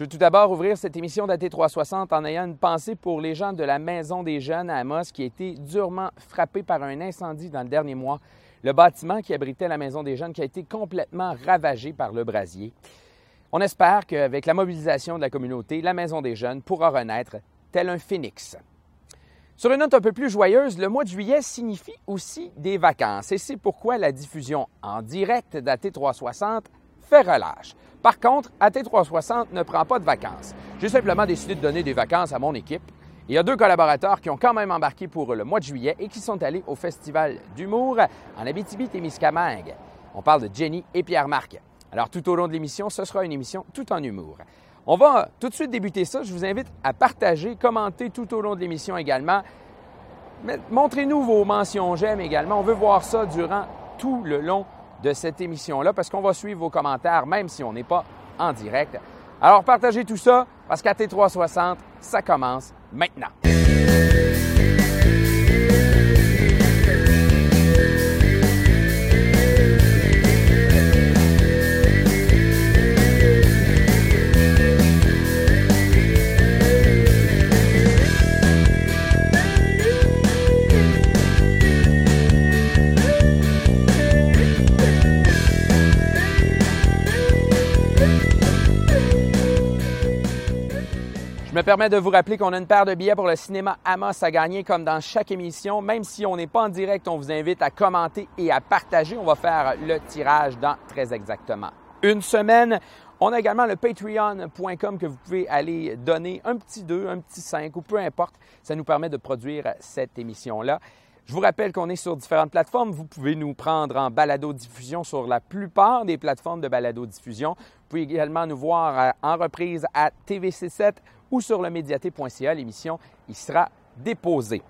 Je veux tout d'abord ouvrir cette émission d'AT360 en ayant une pensée pour les gens de la Maison des Jeunes à Amos qui a été durement frappé par un incendie dans le dernier mois. Le bâtiment qui abritait la Maison des Jeunes qui a été complètement ravagé par le brasier. On espère qu'avec la mobilisation de la communauté, la Maison des Jeunes pourra renaître tel un phénix. Sur une note un peu plus joyeuse, le mois de juillet signifie aussi des vacances et c'est pourquoi la diffusion en direct d'AT360 fait relâche. Par contre, AT360 ne prend pas de vacances. J'ai simplement décidé de donner des vacances à mon équipe. Il y a deux collaborateurs qui ont quand même embarqué pour le mois de juillet et qui sont allés au Festival d'humour en Abitibi-Témiscamingue. On parle de Jenny et Pierre-Marc. Alors, tout au long de l'émission, ce sera une émission tout en humour. On va tout de suite débuter ça. Je vous invite à partager, commenter tout au long de l'émission également. Montrez-nous vos mentions j'aime également. On veut voir ça durant tout le long de cette émission-là parce qu'on va suivre vos commentaires même si on n'est pas en direct. Alors partagez tout ça parce qu'à T360, ça commence maintenant. Me permets de vous rappeler qu'on a une paire de billets pour le cinéma Amos à gagner comme dans chaque émission. Même si on n'est pas en direct, on vous invite à commenter et à partager. On va faire le tirage dans très exactement une semaine. On a également le patreon.com que vous pouvez aller donner un petit 2, un petit 5 ou peu importe. Ça nous permet de produire cette émission-là. Je vous rappelle qu'on est sur différentes plateformes. Vous pouvez nous prendre en balado-diffusion sur la plupart des plateformes de balado-diffusion. Vous pouvez également nous voir euh, en reprise à TVC7 ou sur le médiaté.ca. L'émission y sera déposée.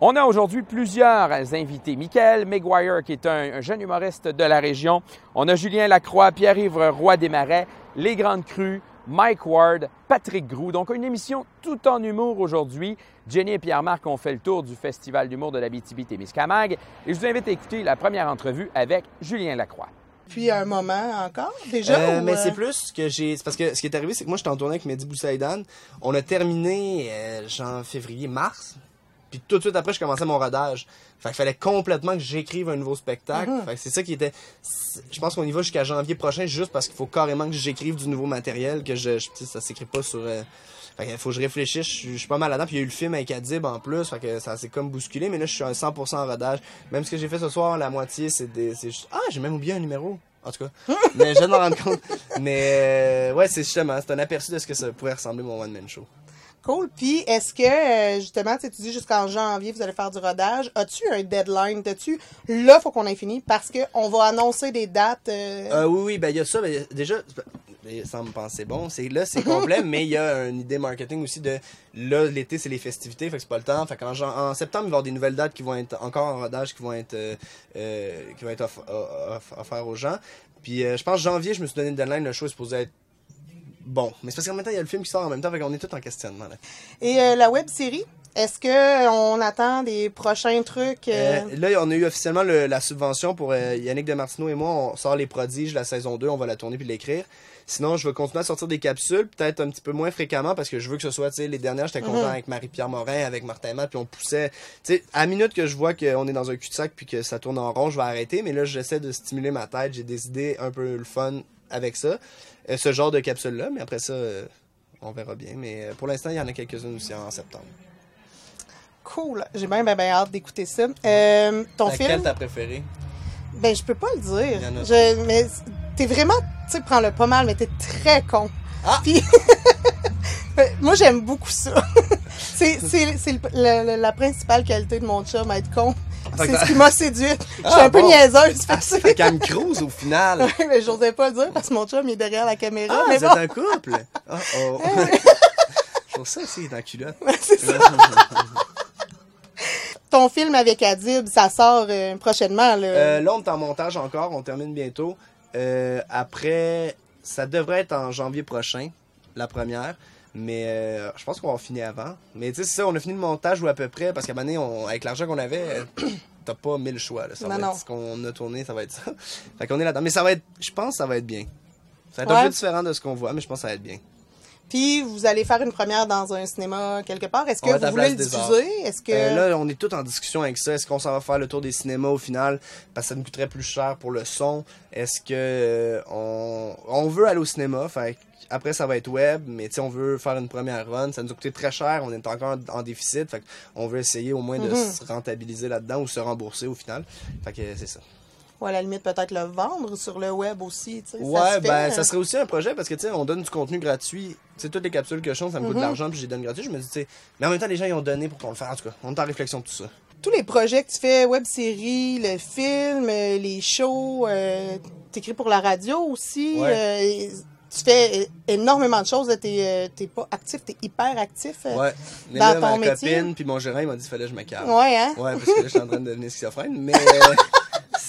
On a aujourd'hui plusieurs invités. Michael McGuire, qui est un, jeune humoriste de la région. On a Julien Lacroix, Pierre-Yves Roy Desmarais, Les Grandes Crues, Mike Ward, Patrick Groux. Donc, une émission tout en humour aujourd'hui. Jenny et Pierre-Marc ont fait le tour du Festival d'humour de la BTB-Témiscamingue. Et je vous invite à écouter la première entrevue avec Julien Lacroix. Puis un moment encore, déjà? Euh, ou, mais euh, c'est plus que j'ai. Parce que ce qui est arrivé, c'est que moi, j'étais en tournée avec Mehdi Boussaïdan. On a terminé, euh, genre, février, mars. Puis tout de suite après, je commençais mon rodage. Fait qu'il fallait complètement que j'écrive un nouveau spectacle. Mhm. Fait que c'est ça qui était. Je pense qu'on y va jusqu'à janvier prochain, juste parce qu'il faut carrément que j'écrive du nouveau matériel, que je. je- ça s'écrit pas sur. euh, Fait qu'il faut que je réfléchisse, je suis- je suis pas mal là-dedans. Puis il y a eu le film avec Adib en plus, fait que ça s'est comme bousculé. Mais là, je suis à 100% en rodage. Même ce que j'ai fait ce soir, la moitié, c'est des. c'est juste- Ah, j'ai même oublié un numéro. En tout cas. mais je viens de m'en rendre compte. Mais euh, ouais, c'est justement, c'est un aperçu de ce que ça pourrait ressembler mon one-man show. Cool. Puis, est-ce que, euh, justement, tu dis jusqu'en janvier, vous allez faire du rodage. As-tu un deadline? T'as-tu, là, faut qu'on ait fini parce qu'on va annoncer des dates. euh, Euh, oui, oui, ben il y a ça. Ben, déjà, ça me pensait bon. C'est là, c'est complet, mais il y a une idée marketing aussi de là, l'été, c'est les festivités, fait que c'est pas le temps. Fait qu'en en septembre, il va y avoir des nouvelles dates qui vont être encore en rodage, qui vont être qui vont être off- off- offertes aux gens. Puis je pense janvier, je me suis donné une deadline, le show est supposé être bon. Mais c'est parce qu'en même temps, il y a le film qui sort en même temps, fait qu'on est tous en questionnement. Là. Et euh, la web série, est-ce que on attend des prochains trucs? euh, Euh, là, on a eu officiellement le- la subvention pour euh, Yannick Demartino et moi. On sort Les Prodiges, la saison 2. On va la tourner puis l'écrire. Sinon, je vais continuer à sortir des capsules, peut-être un petit peu moins fréquemment, parce que je veux que ce soit, tu sais, les dernières, j'étais content Mhm. avec Marie-Pierre Morin, avec Martin Matt, puis on poussait. Tu sais, à la minute que je vois qu'on est dans un cul-de-sac puis que ça tourne en rond, je vais arrêter. Mais là, j'essaie de stimuler ma tête. J'ai des idées un peu le fun avec ça. Euh, ce genre de capsule-là, mais après ça, euh, on verra bien. Mais euh, pour l'instant, il y en a quelques-unes aussi en septembre. Cool. J'ai bien, bien, bien hâte d'écouter ça. Euh, ton Laquelle film? t'as préféré? Ben, je peux pas le dire. Il y en a. Je, mais t'es vraiment, tu sais, prends-le pas mal, mais t'es très con. Ah! Puis, moi, j'aime beaucoup ça. c'est, la principale qualité de mon chum, être con. C'est ce qui m'a séduite. Je suis Ah, un peu bon. niaiseuse, Ah, que c'est Cam Cruise au final. mais j'osais pas le dire parce que mon chum il est derrière la caméra. Ah, mais vous bon, êtes un couple. Oh, oh. Je trouve ça aussi, dans culotte. c'est ça. Ton film avec Adib, ça sort euh, prochainement. Là. Euh, là, on est en montage encore, on termine bientôt. Euh, après, ça devrait être en janvier prochain, la première. Mais euh, je pense qu'on va finir avant. Mais tu sais, c'est ça, on a fini le montage ou à peu près, parce qu'à un moment donné, on- avec l'argent qu'on avait, t'as pas mille choix. Là. Ça va Non, être non. ce qu'on a tourné, ça va être ça. fait qu'on est là-dedans. Mais ça va être, je pense que ça va être bien. Ça va être un peu différent de ce qu'on voit, mais je pense que ça va être bien. Puis vous allez faire une première dans un cinéma quelque part. Est-ce que vous voulez le diffuser? Est-ce que. Euh, là, on est tous en discussion avec ça. Est-ce qu'on s'en va faire le tour des cinémas au final? Parce que ça nous coûterait plus cher pour le son. Est-ce que euh, on, on veut aller au cinéma? Fait après, ça va être web, mais on veut faire une première run. Ça nous a coûté très cher. On est encore en, déficit. Fait on veut essayer au moins de Mhm. se rentabiliser là-dedans ou se rembourser au final. Fait que c'est ça. Ou à la limite, peut-être le vendre sur le web aussi. tu sais, ça Ouais, se fait, ben, euh. ça serait aussi un projet parce que, tu sais, on donne du contenu gratuit. Tu sais, toutes les capsules que je fais, ça me coûte Mhm. de l'argent puis je les donne gratuit. Je me dis, tu sais, mais en même temps, les gens, ils ont donné pour qu'on le fasse. En tout cas, on est en réflexion de tout ça. Tous les projets que tu fais, web série, le film, euh, les shows, euh, t'écris pour la radio aussi. Ouais. euh, tu fais euh, énormément de choses. T'es t'es pas actif, t'es hyper actif. Ouais. Mais Dans là, ton ma métier? copine puis mon gérant, il m'a dit qu'il fallait que je me calme. Ouais, hein? Ouais, parce que là, je suis en train de devenir schizophrène. Mais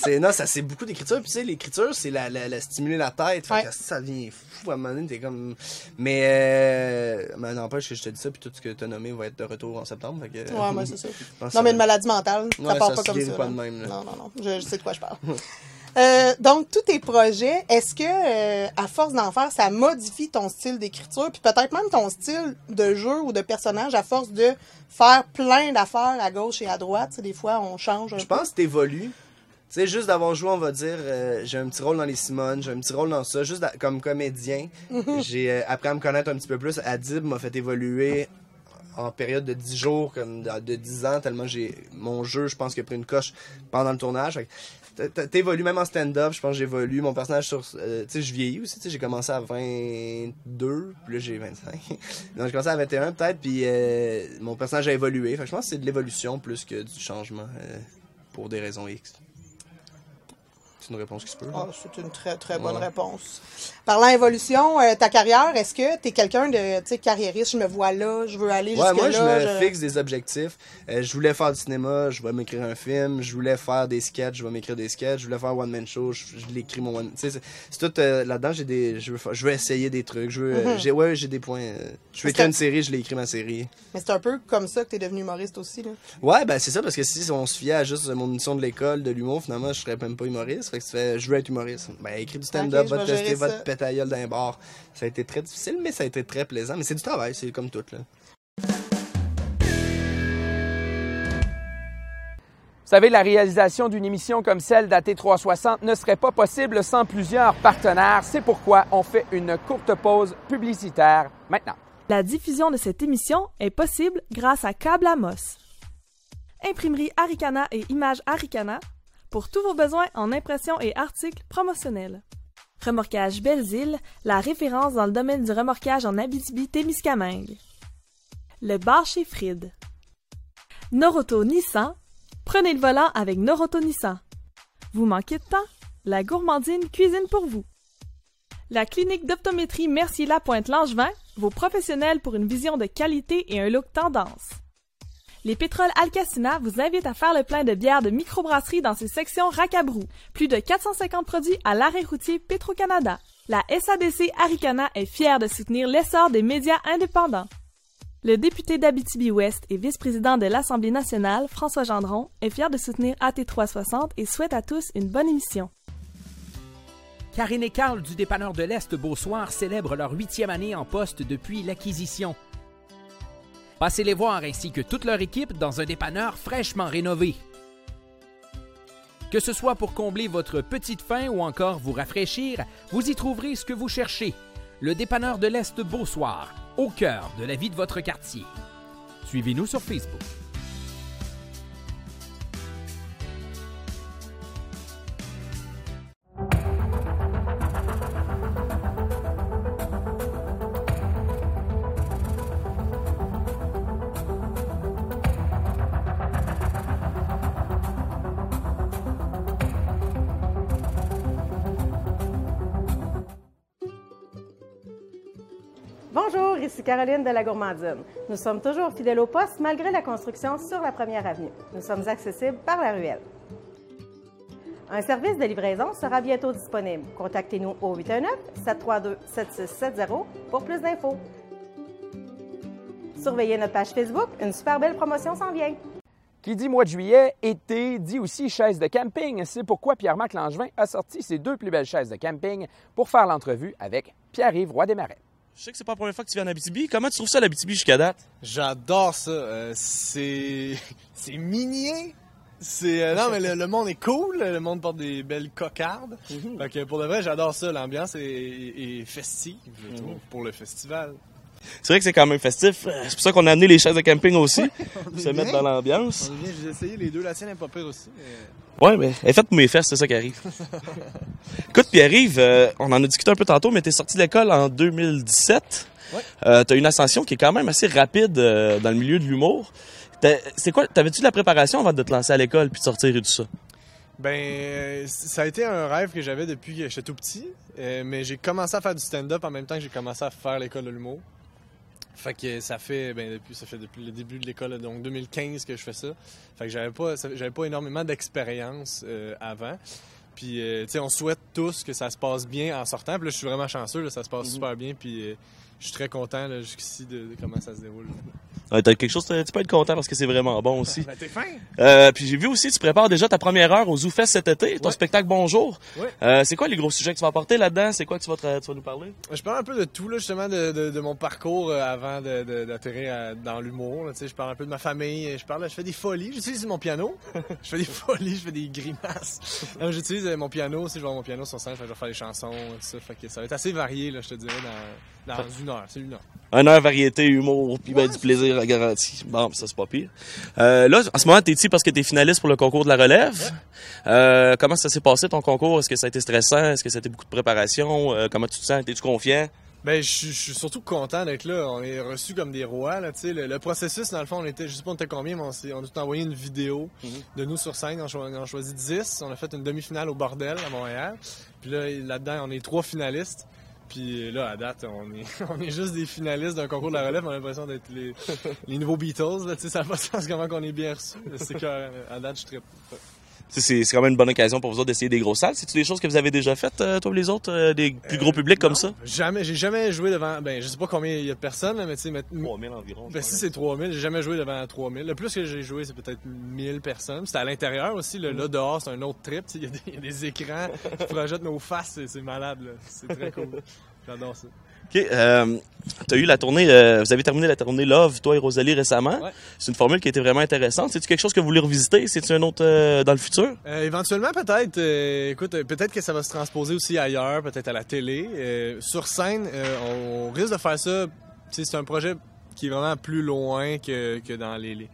c'est non, ça c'est beaucoup d'écriture. Puis tu sais, l'écriture, c'est la, la, la stimuler la tête. Fait Ouais. que ça devient fou à un moment donné. T'es comme. Mais euh, mais n'empêche que je te dis ça. Puis tout ce que t'as nommé va être de retour en septembre. Fait que, Ouais, moi, c'est ça. Non, mais une maladie mentale, ça part ça pas comme ça. pas là. de même, là. Non, non, non. Je, je sais de quoi je parle. Euh, donc, tous tes projets, est-ce que, euh, à force d'en faire, ça modifie ton style d'écriture, puis peut-être même ton style de jeu ou de personnage à force de faire plein d'affaires à gauche et à droite? Tu sais, des fois, on change un Je peu? pense que t'évolues. Sais, juste d'avoir joué, on va dire, euh, j'ai un petit rôle dans les Simones, j'ai un petit rôle dans ça, juste d'a- comme comédien. J'ai euh, appris à me connaître un petit peu plus. Adib m'a fait évoluer en période de 10 jours, comme de, de 10 ans, tellement j'ai mon jeu, je pense qu'il a pris une coche pendant le tournage. Fait que t- t- T'évolues même en stand-up, je pense que j'évolue. Mon personnage sur. euh, tu sais, je vieillis aussi, tu sais, j'ai commencé à 22, puis là j'ai 25. Donc j'ai commencé à 21 peut-être, puis euh, mon personnage a évolué. Fait que je pense que c'est de l'évolution plus que du changement euh, pour des raisons X. C'est une réponse qui se peut. Ah, c'est une très, très bonne Ouais. réponse. Parlant évolution, euh, ta carrière, est-ce que tu es quelqu'un de tu sais, carriériste? Je me vois là, je veux aller Ouais, moi, jusque-là. je me fixe des objectifs. Euh, je voulais faire du cinéma, je vais m'écrire un film. Je voulais faire des sketchs, je vais m'écrire des sketchs. Je voulais faire one man show, je, je l'écris mon one. C'est- tout euh, là-dedans. J'ai des, je veux, je veux essayer des trucs. Je veux, Mhm. j'ai, ouais, j'ai des points. je veux écrire une série, je l'ai écrit ma série. Mais c'est un peu comme ça que tu es devenu humoriste aussi. Là. Ouais, ben c'est ça parce que si on se fiait à juste mon mission de l'école de l'humour, finalement, je serais même pas humoriste. Fait que tu fais, je veux être humoriste. Ben écris du stand-up, Ok, je va tester, ça. te péter la gueule d'un bar. Ça a été très difficile, mais ça a été très plaisant. Mais c'est du travail, c'est comme tout là. Vous savez, la réalisation d'une émission comme celle d'AT360 ne serait pas possible sans plusieurs partenaires. C'est pourquoi on fait une courte pause publicitaire maintenant. La diffusion de cette émission est possible grâce à Câble Amos. Imprimerie Aricana et Images Aricana pour tous vos besoins en impression et articles promotionnels. Remorquage Belles-Îles, la référence dans le domaine du remorquage en Abitibi-Témiscamingue. Le bar chez Fried. Noroto Nissan, prenez le volant avec Noroto Nissan. Vous manquez de temps? La gourmandine cuisine pour vous. La clinique d'optométrie Mercier-Lapointe-Langevin, vos professionnels pour une vision de qualité et un look tendance. Les pétroles Alcacina vous invitent à faire le plein de bières de microbrasserie dans ses sections Racabrou. Plus de 450 produits à l'arrêt routier Petro-Canada. La SADC Aricana est fière de soutenir l'essor des médias indépendants. Le député d'Abitibi-Ouest et vice-président de l'Assemblée nationale, François Gendron, est fier de soutenir AT360 et souhaite à tous une bonne émission. Karine et Carl du dépanneur de l'Est Beausoir célèbrent leur huitième année en poste depuis l'acquisition. Passez les voir ainsi que toute leur équipe dans un dépanneur fraîchement rénové. Que ce soit pour combler votre petite faim ou encore vous rafraîchir, vous y trouverez ce que vous cherchez. Le dépanneur de l'Est Beausoir, au cœur de la vie de votre quartier. Suivez-nous sur Facebook. Caroline de la Gourmandine. Nous sommes toujours fidèles au poste malgré la construction sur la première avenue. Nous sommes accessibles par la ruelle. Un service de livraison sera bientôt disponible. Contactez-nous au 819-732-7670 pour plus d'infos. Surveillez notre page Facebook, une super belle promotion s'en vient. Qui dit mois de juillet, été, dit aussi chaise de camping. C'est pourquoi Pierre-Marc Langevin a sorti ses deux plus belles chaises de camping pour faire l'entrevue avec Pierre-Yves Roy Desmarais. Je sais que c'est pas la première fois que tu viens en Abitibi. Comment tu trouves ça l'Abitibi jusqu'à date? J'adore ça. Euh, c'est c'est minier. C'est euh, non mais le, le monde est cool, le monde porte des belles cocardes. Fait que pour de vrai, j'adore ça. L'ambiance est, est festive, je trouve, pour le festival. C'est vrai que c'est quand même festif. C'est pour ça qu'on a amené les chaises de camping aussi. pour se mettre dans l'ambiance. J'ai essayé les deux. La tienne est pas pire aussi. mais- Ouais, mais elle est faite pour mes fesses, c'est ça qui arrive. Écoute, Pierre-Yves, euh, on en a discuté un peu tantôt, mais t'es sorti de l'école en 2017. Ouais. Euh, t'as une ascension qui est quand même assez rapide euh, dans le milieu de l'humour. C'est quoi, t'avais-tu de la préparation avant de te lancer à l'école puis de sortir et tout ça? Ben, euh, ça a été un rêve que j'avais depuis que j'étais tout petit. Euh, mais j'ai commencé à faire du stand-up en même temps que j'ai commencé à faire l'école de l'humour. Fait que ça fait, ben, depuis, ça fait depuis le début de l'école, donc 2015 que je fais ça. Fait que j'avais pas, j'avais pas énormément d'expérience euh, avant. Puis, euh, tu sais, on souhaite tous que ça se passe bien en sortant. Puis là, je suis vraiment chanceux, là, ça se passe super bien. Puis, euh, je suis très content là, jusqu'ici de, de comment ça se déroule. Ouais, t'as quelque chose, tu peux être content parce que c'est vraiment bon aussi. Ben, t'es fin! Euh, puis j'ai vu aussi, tu prépares déjà ta première heure au ZooFest cet été, ton Ouais. spectacle Bonjour. Ouais. Euh, c'est quoi les gros sujets que tu vas apporter là-dedans? C'est quoi que tu vas, te- tu vas nous parler? Je parle un peu de tout, là, justement, de, de- de mon parcours euh, avant de- de- d'atterrir à- dans l'humour. là, tu sais. Je parle un peu de ma famille. Je parle, je fais des folies. J'utilise mon piano. je fais des folies, je fais des grimaces. J'utilise mon piano aussi. Je vais avoir mon piano sur scène. je vais faire des chansons. Tout ça. Fait que ça va être assez varié, là, je te dirais, dans, dans une heure. C'est une heure. Un heure variété, humour, puis ben, du plaisir à garantie. Bon, ça c'est pas pire. Euh, là, en ce moment, t'es ici parce que t'es finaliste pour le concours de la relève? Euh, comment ça s'est passé ton concours? Est-ce que ça a été stressant? Est-ce que ça a été beaucoup de préparation? Euh, comment tu te sens? T'es-tu confiant? Ben, je suis- surtout content d'être là. On est reçus comme des rois, là, tu. Le, le processus, dans le fond, on était, je sais pas on était combien, mais on, on a tout envoyé une vidéo de nous sur scène. On, on a choisi 10. On a fait une demi-finale au Bordel, à Montréal. Puis là, là-dedans, on est trois finalistes. Puis là, à date, on est, on est juste des finalistes d'un concours de la relève. On a l'impression d'être les, les nouveaux Beatles, là. Ça n'a pas de sens comment qu'on est bien reçus. C'est que, à date, je suis très... Tu sais, C'est c'est quand même une bonne occasion pour vous autres d'essayer des grosses salles. C'est-tu des choses que vous avez déjà faites, euh, toi et les autres, euh, des plus gros publics comme ça? Jamais, j'ai jamais joué devant, ben, je sais pas combien il y a de personnes, mais tu sais, mais- 3000 environ. Ben, si c'est 3000, j'ai jamais joué devant 3000. Le plus que j'ai joué, c'est peut-être 1000 personnes. C'était à l'intérieur aussi. Là, là, dehors, c'est un autre trip. Il y, a des- il y a des écrans qui projettent nos faces. c'est- C'est malade. C'est très cool. J'adore ça. OK. Euh, t'as eu la tournée, euh, vous avez terminé la tournée Love, toi et Rosalie, récemment. Ouais. C'est une formule qui était vraiment intéressante. C'est-tu quelque chose que vous voulez revisiter? C'est-tu un autre euh, dans le futur? Euh, éventuellement, peut-être. écoute, peut-être que ça va se transposer aussi ailleurs, peut-être à la télé. Sur scène, on risque de faire ça. Tu C'est un projet qui est vraiment plus loin que, que dans les- les,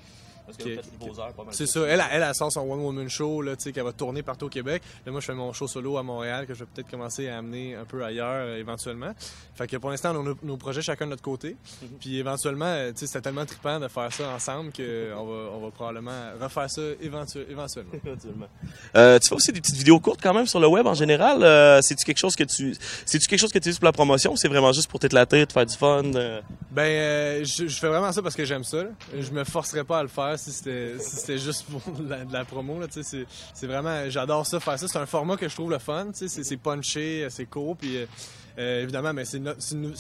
Parce que vos heures pas mal. C'est ça. Elle, elle, elle sort son One Woman Show, là, tu sais, qu'elle va tourner partout au Québec. Là, moi, je fais mon show solo à Montréal, que je vais peut-être commencer à amener un peu ailleurs, euh, éventuellement. Fait que pour l'instant, on a nos, nos projets chacun de notre côté. Puis éventuellement, euh, tu sais, c'était tellement trippant de faire ça ensemble qu'on va, on va probablement refaire ça éventu- éventuellement. Euh, tu fais aussi des petites vidéos courtes quand même sur le web en général. Euh, c'est-tu quelque chose que tu, c'est-tu quelque chose que tu utilises pour la promotion ou c'est vraiment juste pour t'éclater, te faire du fun? euh? Ben, euh, je, je fais vraiment ça parce que j'aime ça. là. Je me forcerais pas à le faire si c'était si juste pour la, de la promo. C'est, vraiment, j'adore ça, faire ça. C'est un format que je trouve le fun. C'est, punché, c'est court. Puis euh, euh, évidemment, mais c'est,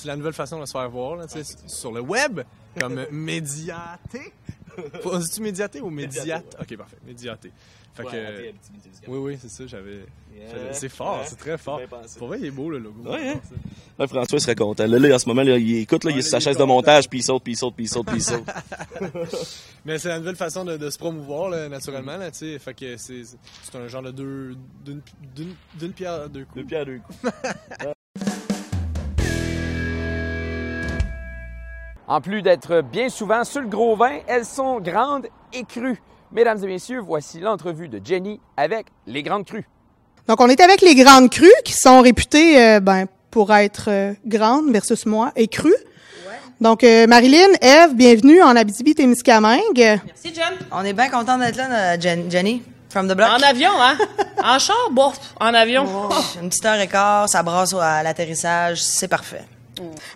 la nouvelle façon de se faire voir là, sais, sur le web, comme médiaté. On dit-tu médiaté ou médiate? Ok, parfait. Médiaté. Fait que, oui, oui, c'est ça. J'avais. C'est fort, Ouais. c'est très fort. Pour vrai, il est beau le logo. Ouais, hein? Ouais, François serait content. Là, là, en ce moment, là, il écoute, là, il est sur sa chaise de montage, puis il saute, puis il saute, puis il saute, puis il saute. Mais c'est la nouvelle façon de, de se promouvoir, là, naturellement, là, tu sais. Fait que c'est, c'est un genre de deux, d'une, pierre à deux coups. Deux pierres, deux coups. En plus d'être bien souvent sur le gros vin, elles sont grandes et crues. Mesdames et messieurs, voici l'entrevue de Jenny avec les grandes crues. Donc, on est avec les grandes crues qui sont réputées euh, ben, pour être euh, grandes versus moi et crues. Donc, euh, Marilyn, Eve, bienvenue en Abitibi-Témiscamingue. Merci, Jen. On est bien content d'être là, Jen- Jenny. From the block. En avion, hein? en char, bon, en avion. Une petite heure et quart, ça brasse au- à l'atterrissage, c'est parfait.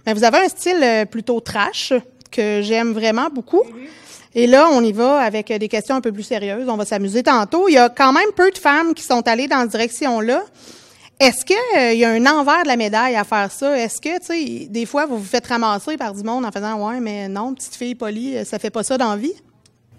Ben, vous avez un style euh, plutôt trash que j'aime vraiment beaucoup. Et là, on y va avec euh, des questions un peu plus sérieuses. On va s'amuser tantôt. Il y a quand même peu de femmes qui sont allées dans cette direction-là. Est-ce qu'il y a un envers de la médaille à faire ça? Est-ce que, tu sais, des fois, vous vous faites ramasser par du monde en faisant « Ouais, mais non, petite fille polie, euh, ça fait pas ça dans la vie?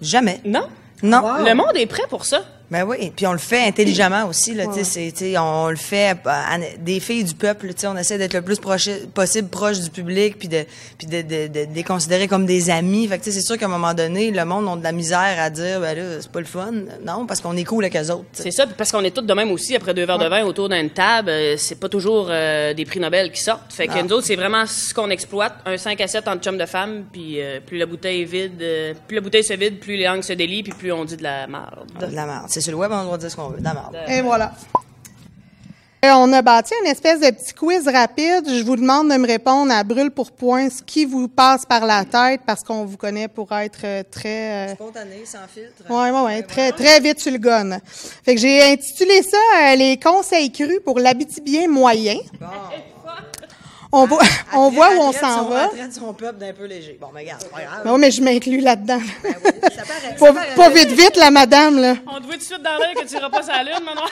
Jamais. Non? Non. Le monde est prêt pour ça. Ben oui, puis on le fait intelligemment aussi là, tu sais, c'est- tu sais, on le fait euh, à- des filles du peuple, tu sais, on essaie d'être le plus proche possible proche du public puis de puis de, de, de, de les considérer comme des amis. Fait que tu sais, c'est sûr qu'à un moment donné, le monde a de la misère à dire ben là, c'est pas le fun. Non, parce qu'on est cool avec eux autres. C'est ça, parce qu'on est tous de même aussi, après deux verres de vin autour d'une table, euh, c'est pas toujours euh, des prix Nobel qui sortent. Fait que nous autres, c'est vraiment ce qu'on exploite, un 5 à 7 entre chum de femmes, puis euh, plus la bouteille est vide, euh, plus la bouteille se vide, plus les langues se délient, puis plus on dit de la merde. De la merde. C'est sur le web, on doit dire ce qu'on veut. De. Et voilà. Euh, on a bâti une espèce de petit quiz rapide. Je vous demande de me répondre à brûle pour point ce qui vous passe par la tête parce qu'on vous connaît pour être euh, très... euh, Spontané, sans filtre. Ouais, ouais, ouais, très, très vite sur le gun. Fait que j'ai intitulé ça euh, les conseils crus pour l'habitibien moyen. On voit, on voit où on s'en va. On traite son peuple d'un peu léger. Bon, mais regarde, c'est pas grave. Non, mais je m'inclus là-dedans. Ça paraît. Pas, pas vite, vite, la madame, là. On te voit tout de suite dans l'œil que tu iras pas sur la lune, maintenant.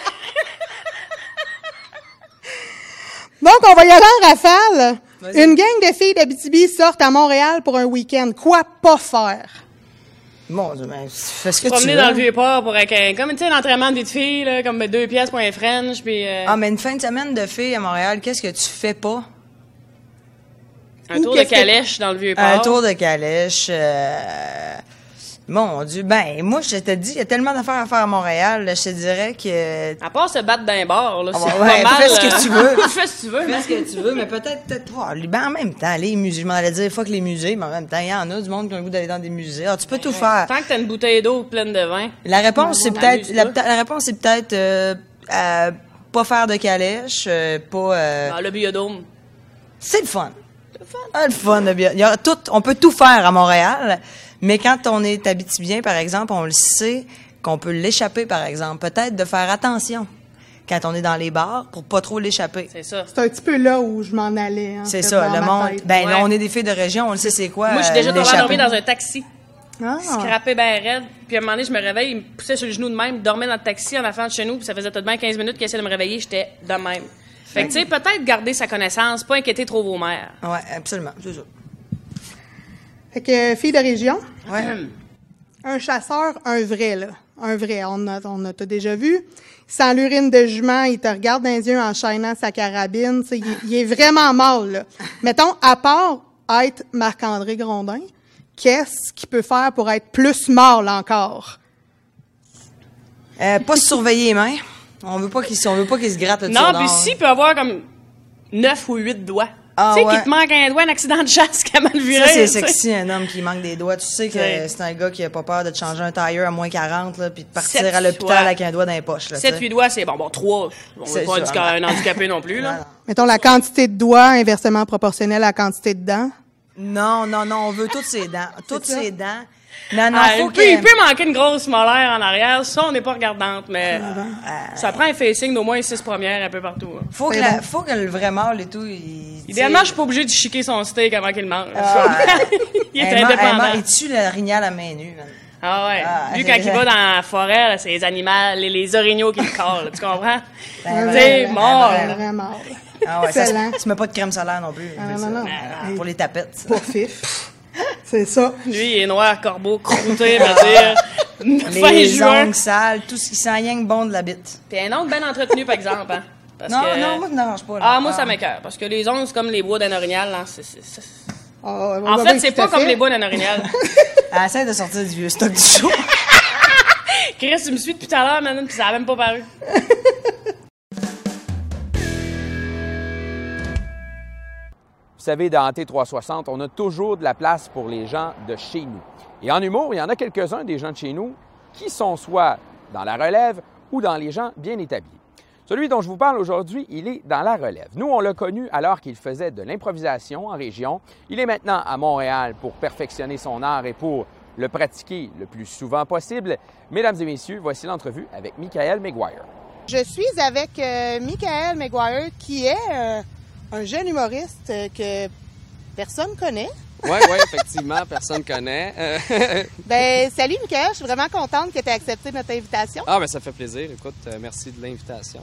Donc, on va y aller en rafale. Une gang de filles d'Abitibi sortent à Montréal pour un week-end. Quoi pas faire? Mon Dieu, mais fais ce que tu Promener veux. dans le Vieux-Port pour un, comme, tu sais, l'entraînement de vie de fille, là, comme deux pièces pour un French, puis euh, Ah, mais une fin de semaine de filles à Montréal, qu'est-ce que tu fais pas? Un ou tour de que- calèche dans le Vieux-Port. Un tour de calèche. euh, Mon Dieu. Ben, moi, je te dis, il y a tellement d'affaires à faire à Montréal. là, je te dirais que. À part se battre d'un bar, là, Ah, c'est ouais, pas mal. fais ce que euh, tu veux. fais ce que tu veux. Fais ce que tu veux, mais peut-être, peut-être pas. Ben, en même temps, les musées, je m'en allais dire, fuck les musées, mais en même temps, il y en a du monde qui a le goût d'aller dans des musées. Ah, tu peux tout faire. Tant que t'as une bouteille d'eau pleine de vin. La réponse, c'est peut-être, la, réponse, c'est peut-être, euh, euh, pas faire de calèche, euh, pas, euh, Dans le biodôme. C'est le fun. Ah, le fun, le bio- Il y a tout, on peut tout faire à Montréal, mais quand on est habitibien, par exemple, on le sait qu'on peut l'échapper, par exemple. Peut-être de faire attention quand on est dans les bars pour pas trop l'échapper. C'est ça. C'est un petit peu là où je m'en allais. en C'est ça, le monde. tête. Ben, là, on est des filles de région, on le sait c'est quoi. Moi, je suis déjà tombée dans un taxi. Ah. Scrappé ben raide. Puis à un moment donné, je me réveille, il me poussait sur le genou de même, dormait dans le taxi en avant de chez nous, puis ça faisait tout de même 15 minutes qu'il essayait de me réveiller, j'étais de même. Fait que, tu sais, peut-être garder sa connaissance, pas inquiéter trop vos mères. Ouais, absolument, c'est ça. Fait que, euh, fille de région, Ouais. un chasseur, un vrai, là. Un vrai, on a, on a t'as déjà vu. Sans l'urine de jument, il te regarde dans les yeux en chaînant sa carabine. tu sais, Il, il est vraiment mal, là. Mettons, à part être Marc-André Grondin, qu'est-ce qu'il peut faire pour être plus mal encore? Euh, pas se surveiller les mains. On veut pas qu'il se- on veut pas qu'il se gratte le Non, puis s'il peut avoir comme 9 ou 8 doigts. Ah, tu sais, ouais. qu'il te manque un doigt, un accident de chasse qui a mal viré. Ça, c'est sexy, un homme qui manque des doigts. Tu sais que Ouais. c'est un gars qui a pas peur de te changer un tailleur à moins 40, là, puis de partir Sept à l'hôpital avec un doigt dans les poches, là. tu sais. 7-8 doigts, c'est bon. Bon, 3. On veut pas un handicapé non plus, là. Mettons, la quantité de doigts inversement proportionnelle à la quantité de dents? Non, non, non, on veut toutes ses dents. Toutes ses dents. Non, non, Ah, faut il, peut, il que... peut manquer une grosse molaire en arrière, ça, on n'est pas regardante, mais ça prend un facing d'au moins 6 premières un peu partout. hein. Faut que, C'est la- bon. faut que le vrai mâle et tout, il... Idéalement, je suis pas obligé de chiquer son steak avant qu'il mange. Ah, il est elle indépendant. Il tue le rignal à main nue, man? Ah ouais. Ah, Lui, quand il va dans la forêt, c'est les animaux, les, les orignaux qui le collent, tu comprends? C'est ben, mort. ben, ben, Vraiment. Ah ouais, ça, tu mets pas de crème solaire non plus. Ah, non, non. Ah, Pour les tapettes. Pas fif. C'est ça. Lui, il est noir, corbeau, croûté, me dire. Fin Les juin. ongles sales, tout ce qui sent rien que bon de la bite. Puis un ongle bien entretenu, par exemple. Hein? Parce Non, que- non, moi, ça me dérange pas. là. Ah, moi, ça m'écoeure. Parce que les ongles, c'est comme les bois d'un orignal. Là. c'est- c'est- c'est- Ah, ouais, En fait, c'est pas comme les bois d'un orignal. Elle essaie de sortir du vieux stock du show. Chris, tu me suis depuis tout à l'heure, man, puis ça a même pas paru. Vous savez, dans T360, on a toujours de la place pour les gens de chez nous. Et en humour, il y en a quelques-uns des gens de chez nous qui sont soit dans la relève ou dans les gens bien établis. Celui dont je vous parle aujourd'hui, il est dans la relève. Nous, on l'a connu alors qu'il faisait de l'improvisation en région. Il est maintenant à Montréal pour perfectionner son art et pour le pratiquer le plus souvent possible. Mesdames et messieurs, voici l'entrevue avec Michael McGuire. Je suis avec euh, Michael McGuire, qui est euh, un jeune humoriste euh, que personne connaît. Oui, oui, effectivement, personne connaît. Euh, Ben, salut Michael, je suis vraiment contente que tu aies accepté notre invitation. ah, ben ça fait plaisir. Écoute, euh, merci de l'invitation.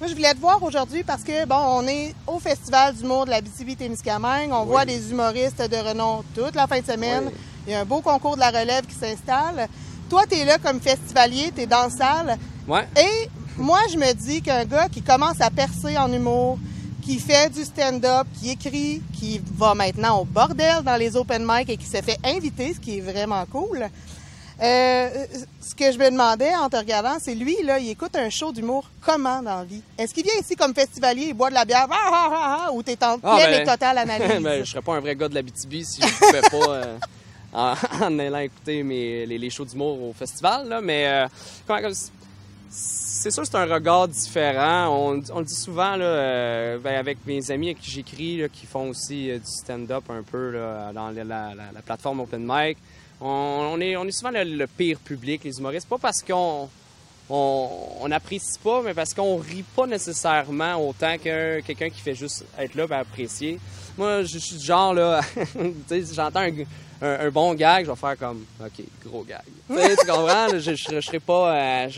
Moi, je voulais te voir aujourd'hui parce que, bon, on est au Festival d'humour de la BTV-Témiscamingue. On voit des humoristes de renom toute la fin de semaine. Oui. Il y a un beau concours de la relève qui s'installe. toi, t'es là comme festivalier, t'es dans la salle. Ouais. Et moi, je me dis qu'un gars qui commence à percer en humour, qui fait du stand-up, qui écrit, qui va maintenant au bordel dans les open mic et qui se fait inviter, ce qui est vraiment cool. Euh, ce que je me demandais en te regardant, c'est lui, là, il écoute un show d'humour comment dans la vie? Est-ce qu'il vient ici comme festivalier, il boit de la bière, ah, ah, ah, ou t'es en Ah, pleine ben, et totale analyse? ben, je serais pas un vrai gars de la BTB si je pouvais pas euh, en, allant écouter mes, les, les shows d'humour au festival. Là, mais euh, comment- comme- c'est sûr c'est un regard différent. On, le dit souvent là, euh, ben, avec mes amis avec qui j'écris, qui font aussi euh, du stand-up un peu dans la, la- la- la plateforme Open Mic. On, est, on est souvent le, pire public, les humoristes. Pas parce qu'on on on n'apprécie pas, mais parce qu'on rit pas nécessairement autant que quelqu'un qui fait juste être là et apprécier. Moi, je suis du genre, là, tu sais, j'entends un, un- bon gag, je vais faire comme, OK, gros gag. Tu sais, tu comprends? Je, je, je serai pas... euh,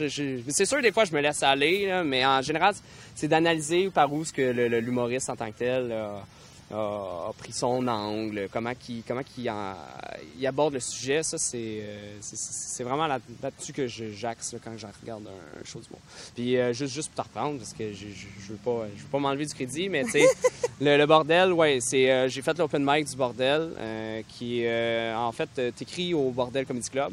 c'est sûr, des fois, je me laisse aller, là, mais en général, c'est d'analyser par où ce que l'humoriste en tant que tel a, a pris son angle, comment qu'il comment qu'il en- il aborde le sujet. Ça, c'est euh, c'est- vraiment là- là-dessus que j'axe quand je regarde un, un show du monde. Puis euh, juste, juste pour te reprendre, parce que je, veux pas, je veux pas m'enlever du crédit, mais tu sais, le, le bordel, ouais, c'est euh, j'ai fait l'open mic du bordel, euh, qui euh, en fait, t'écris au Bordel Comedy Club.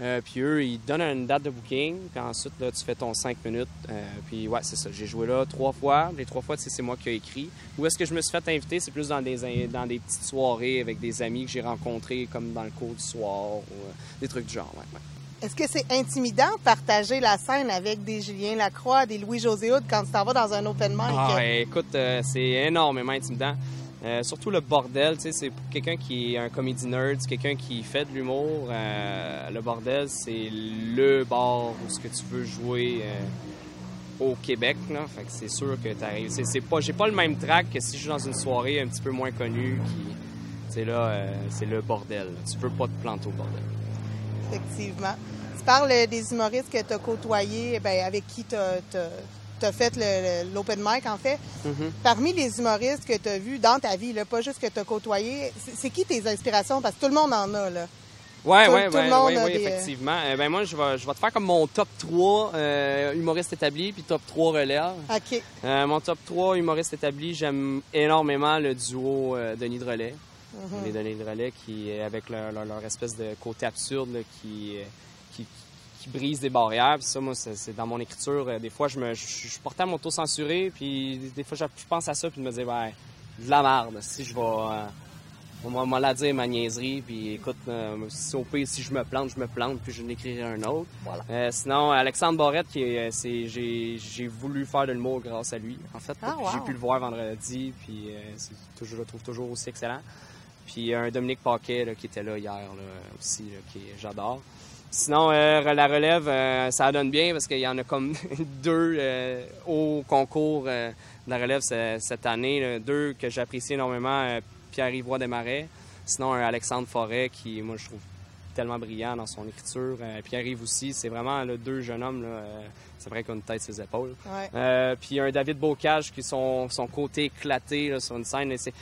Euh, puis eux, ils te donnent une date de booking. Puis ensuite, là, tu fais ton 5 minutes. Euh, puis ouais, c'est ça. J'ai joué là trois fois. Les trois fois, c'est moi qui ai écrit. Où est-ce que je me suis fait inviter? C'est plus dans des, dans des petites soirées avec des amis que j'ai rencontrés, comme dans le cours du soir, ou euh, des trucs du genre. Ouais, ouais. Est-ce que c'est intimidant de partager la scène avec des Julien Lacroix, des Louis-José Hood quand tu t'en vas dans un open mic? Ah, écoute, c'est énormément intimidant. Euh, surtout le bordel, c'est pour quelqu'un qui est un comédie nerd, quelqu'un qui fait de l'humour. euh, le bordel, c'est le bar où ce que tu veux jouer euh, au Québec, là. Fait que c'est sûr que t'arrives. C'est, pas, j'ai pas le même track que si je suis dans une soirée un petit peu moins connue qui, là, c'est le bordel. Tu peux pas te planter au bordel. Effectivement. Tu parles des humoristes que tu as côtoyés, ben, avec qui tu fait le- le- l'open mic, en fait. Mhm. Parmi les humoristes que tu as vus dans ta vie, là, pas juste que tu as côtoyés, c'est qui tes inspirations? Parce que tout le monde en a, là. Ouais, des, euh, effectivement. Euh, ben moi, je vais, je vais te faire comme mon top 3 euh, humoriste établi, puis top 3 relève. OK. Euh, mon top 3 humoriste établi, j'aime énormément le duo euh, Denis de Relais. Mhm. Les Denis de Relais qui, avec leur, leur- leur espèce de côté absurde, là, qui, euh, qui, qui brise des barrières. Puis ça, moi, c'est dans mon écriture. euh, des fois, je me, je, porté à m'auto-censurer, puis des fois, je, je pense à ça, puis de me dire, ouais, de la merde. Si je vais. euh, on m'en la dire ma niaiserie, puis écoute, euh, si au pire, si je me plante, je me plante, puis je n'écrirai un autre. Voilà. Euh, sinon, Alexandre Borette, qui est, c'est, j'ai, j'ai voulu faire de l'humour grâce à lui, en fait. Ah, wow. J'ai pu le voir vendredi, puis euh, toujours, je le trouve toujours aussi excellent. Puis un Dominique Paquet là, qui était là hier là, aussi, là, qui j'adore. Sinon, euh, la relève, euh, ça donne bien parce qu'il y en a comme deux euh, au concours de la relève ce- cette année. Deux que j'apprécie énormément, Pierre-Yves Roy Desmarais. Sinon, Alexandre Forêt qui, moi, je trouve tellement brillant dans son écriture. Euh, Pierre-Yves aussi, c'est vraiment là, deux jeunes hommes. là, euh, c'est vrai qu'on a une tête sur ses épaules. Ouais. Euh, puis un David Bocage qui son, son côté éclaté là, sur une scène. C'est,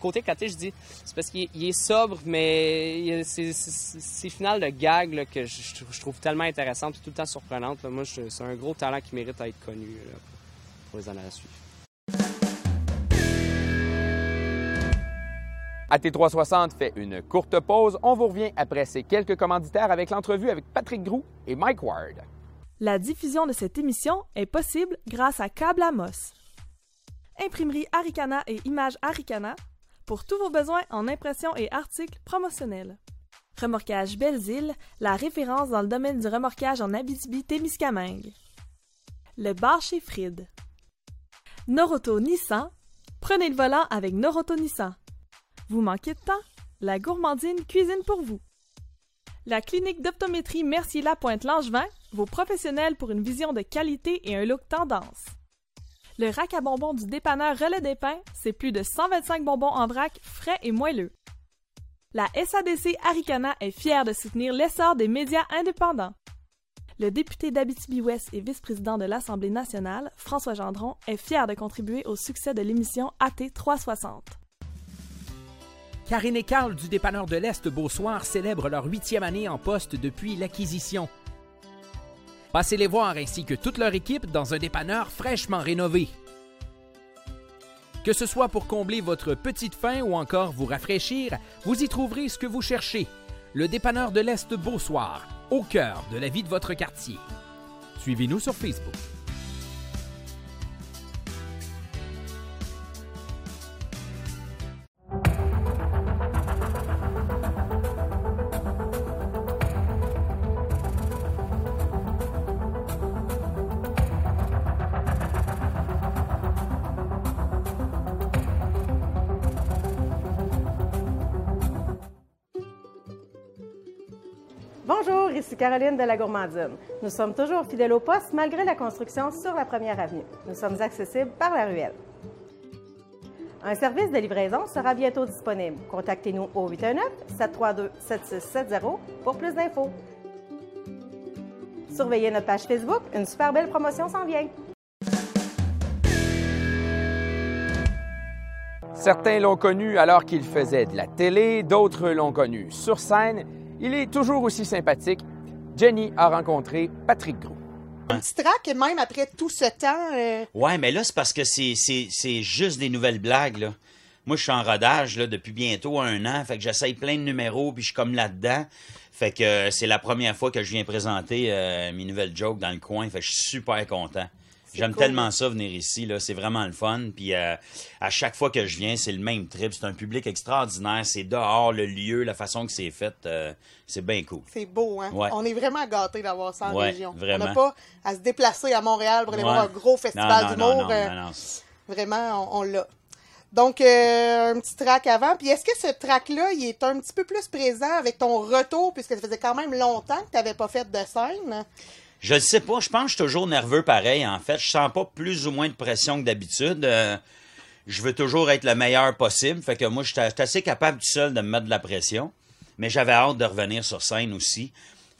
côté éclaté, je dis, c'est parce qu'il est- sobre, mais c'est, final de gag là, que je, je trouve tellement intéressante et tout le temps surprenante. là. Moi, c'est un gros talent qui mérite d'être connu là, pour les années à suivre. AT360 fait une courte pause. On vous revient après ces quelques commanditaires avec l'entrevue avec Patrick Groux et Mike Ward. La diffusion de cette émission est possible grâce à Câble Amos. Imprimerie Aricana et Images Aricana pour tous vos besoins en impression et articles promotionnels. Remorquage Belles-Îles, la référence dans le domaine du remorquage en Abitibi-Témiscamingue. Le bar chez Fried. Noroto Nissan, prenez le volant avec Noroto Nissan. Vous manquez de temps? La gourmandine cuisine pour vous. La clinique d'optométrie Mercier-Lapointe-Langevin, vos professionnels pour une vision de qualité et un look tendance. Le rack à bonbons du dépanneur Relais des Pins, c'est plus de 125 bonbons en vrac, frais et moelleux. La SADC Aricana est fière de soutenir l'essor des médias indépendants. Le député d'Abitibi-Ouest et vice-président de l'Assemblée nationale, François Gendron, est fier de contribuer au succès de l'émission AT 360. Karine et Carl du dépanneur de l'Est Beausoir célèbrent leur huitième année en poste depuis l'acquisition. Passez les voir ainsi que toute leur équipe dans un dépanneur fraîchement rénové. Que ce soit pour combler votre petite faim ou encore vous rafraîchir, vous y trouverez ce que vous cherchez. Le dépanneur de l'Est Beausoir, au cœur de la vie de votre quartier. Suivez-nous sur Facebook. De la Gourmandine. Nous sommes toujours fidèles au poste malgré la construction sur la première avenue. Nous sommes accessibles par la ruelle. Un service de livraison sera bientôt disponible. Contactez-nous au 819-732-7670 pour plus d'infos. Surveillez notre page Facebook, une super belle promotion s'en vient. Certains l'ont connu alors qu'il faisait de la télé, d'autres l'ont connu sur scène. Il est toujours aussi sympathique. Jenny a rencontré Patrick Gros. Un petit trac, même après tout ce temps. euh, Ouais, mais là, c'est parce que c'est, c'est, c'est juste des nouvelles blagues, là. Moi, je suis en rodage, là, depuis bientôt un an. Fait que j'essaye plein de numéros, puis je suis comme là-dedans. Fait que euh, c'est la première fois que je viens présenter euh, mes nouvelles jokes dans le coin. Fait que je suis super content. J'aime cool. tellement ça venir ici, là. C'est vraiment le fun. Puis euh, à chaque fois que je viens, c'est le même trip. C'est un public extraordinaire. C'est dehors, le lieu, la façon que c'est fait. euh, c'est bien cool. C'est beau, hein? Ouais. On est vraiment gâtés d'avoir ça en Ouais, région. vraiment. On n'a pas à se déplacer à Montréal pour aller voir un gros festival d'humour. euh. Vraiment, on, on l'a. Donc, euh, un petit track avant. Puis est-ce que ce track-là, il est un petit peu plus présent avec ton retour, puisque ça faisait quand même longtemps que tu n'avais pas fait de scène? Je ne sais pas. Je pense que je suis toujours nerveux pareil, en fait. Je sens pas plus ou moins de pression que d'habitude. Euh, je veux toujours être le meilleur possible. Fait que moi, je suis assez capable tout seul de me mettre de la pression. Mais j'avais hâte de revenir sur scène aussi.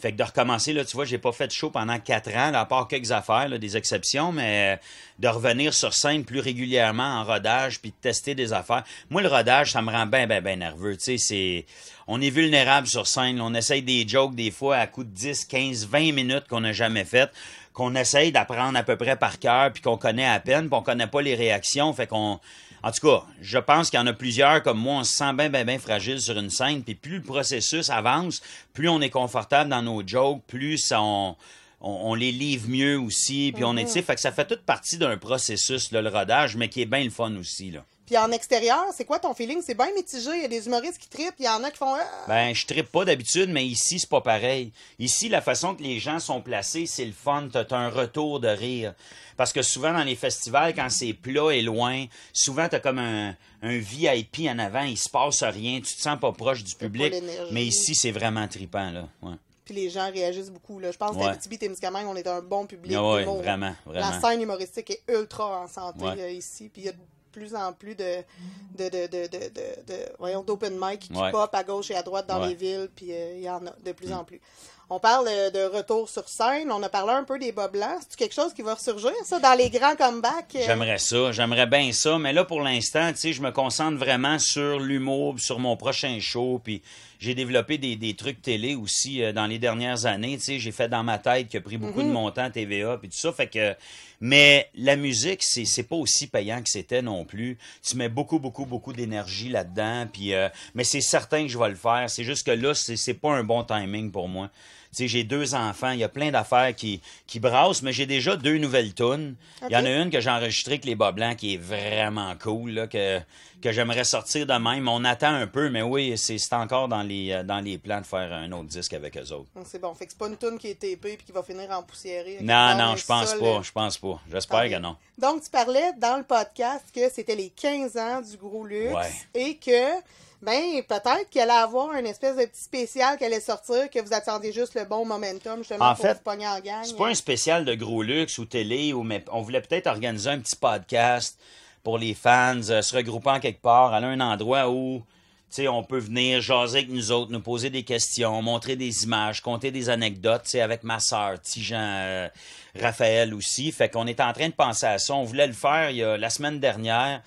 Fait que de recommencer, là, tu vois, j'ai pas fait de show pendant quatre ans, à part quelques affaires, des exceptions, mais euh, de revenir sur scène plus régulièrement en rodage, puis de tester des affaires. Moi, le rodage, ça me rend bien, bien, bien nerveux. Tu sais, c'est... On est vulnérable sur scène. On essaye des jokes, des fois, à coup de 10, 15, 20 minutes qu'on n'a jamais faites, qu'on essaye d'apprendre à peu près par cœur, puis qu'on connaît à peine, puis on connaît pas les réactions. Fait qu'on... En tout cas, je pense qu'il y en a plusieurs comme moi, on se sent bien, bien, bien fragile sur une scène, puis plus le processus avance, plus on est confortable dans nos jokes, plus ça, on, on, on les livre mieux aussi, puis on est, tu sais, fait que ça fait toute partie d'un processus, là, le rodage, mais qui est bien le fun aussi, là. Puis en extérieur, c'est quoi ton feeling? C'est bien mitigé. Il y a des humoristes qui trippent, il y en a qui font. Ah! Ben, je trippe pas d'habitude, mais ici, c'est pas pareil. Ici, la façon que les gens sont placés, c'est le fun. T'as un retour de rire. Parce que souvent, dans les festivals, quand c'est plat et loin, souvent, t'as comme un, un VIP en avant, il se passe rien, tu te sens pas proche du public. Mais ici, c'est vraiment trippant, là. Ouais. Puis les gens réagissent beaucoup. Là. Je pense Ouais. qu'à Abitibi-Témiscamingue, on est un bon public. Ah ouais, d'humour. vraiment, vraiment. La scène humoristique est ultra en santé Ouais. euh, ici. Puis il y a plus en plus de, de, de, de, de, voyons, d'open mic qui Ouais. pop à gauche et à droite dans Ouais. Mm. les villes. Puis euh, il y en a de plus en plus. On parle de retour sur scène. On a parlé un peu des bas blancs. C'est quelque chose qui va ressurgir, ça, dans les grands comebacks? euh? J'aimerais ça, j'aimerais bien ça, mais là pour l'instant, tu sais, je me concentre vraiment sur l'humour, sur mon prochain show, puis j'ai développé des, des trucs télé aussi euh, dans les dernières années, tu sais, j'ai fait dans ma tête qui a pris beaucoup de Mhm. mon temps TVA puis tout ça, fait que mais la musique, c'est c'est pas aussi payant que c'était non plus. Tu mets beaucoup beaucoup beaucoup d'énergie là-dedans, puis euh, mais c'est certain que je vais le faire, c'est juste que là c'est c'est pas un bon timing pour moi. J'ai deux enfants, il y a plein d'affaires qui, qui brassent, mais j'ai déjà deux nouvelles tunes. Il y en a une que j'ai enregistrée avec les Bas Blancs qui est vraiment cool, là, que, que j'aimerais sortir de même. On attend un peu, mais oui, c'est encore dans les, euh, dans les plans de faire un autre disque avec eux autres. C'est bon. Fait que c'est pas une toune qui est TP puis qui va finir en poussiérée. Non, non, je pense pas, je pense pas. J'espère que non. Donc, tu parlais dans le podcast que c'était les 15 ans du Gros Luxe Ouais. et que, ben, peut-être qu'il allait avoir une espèce de petit spécial qui allait sortir, que vous attendiez juste le bon momentum, justement, En pour fait, se pogner en gang. C'est pas un spécial de gros luxe ou télé, ou, mais on voulait peut-être organiser un petit podcast pour les fans, euh, se regroupant quelque part, aller à un endroit où tu sais, on peut venir jaser avec nous autres, nous poser des questions, montrer des images, compter des anecdotes, tu sais, avec ma sœur, Tijan, euh, Raphaël aussi. Fait qu'on est en train de penser à ça. On voulait le faire il y a, la semaine dernière.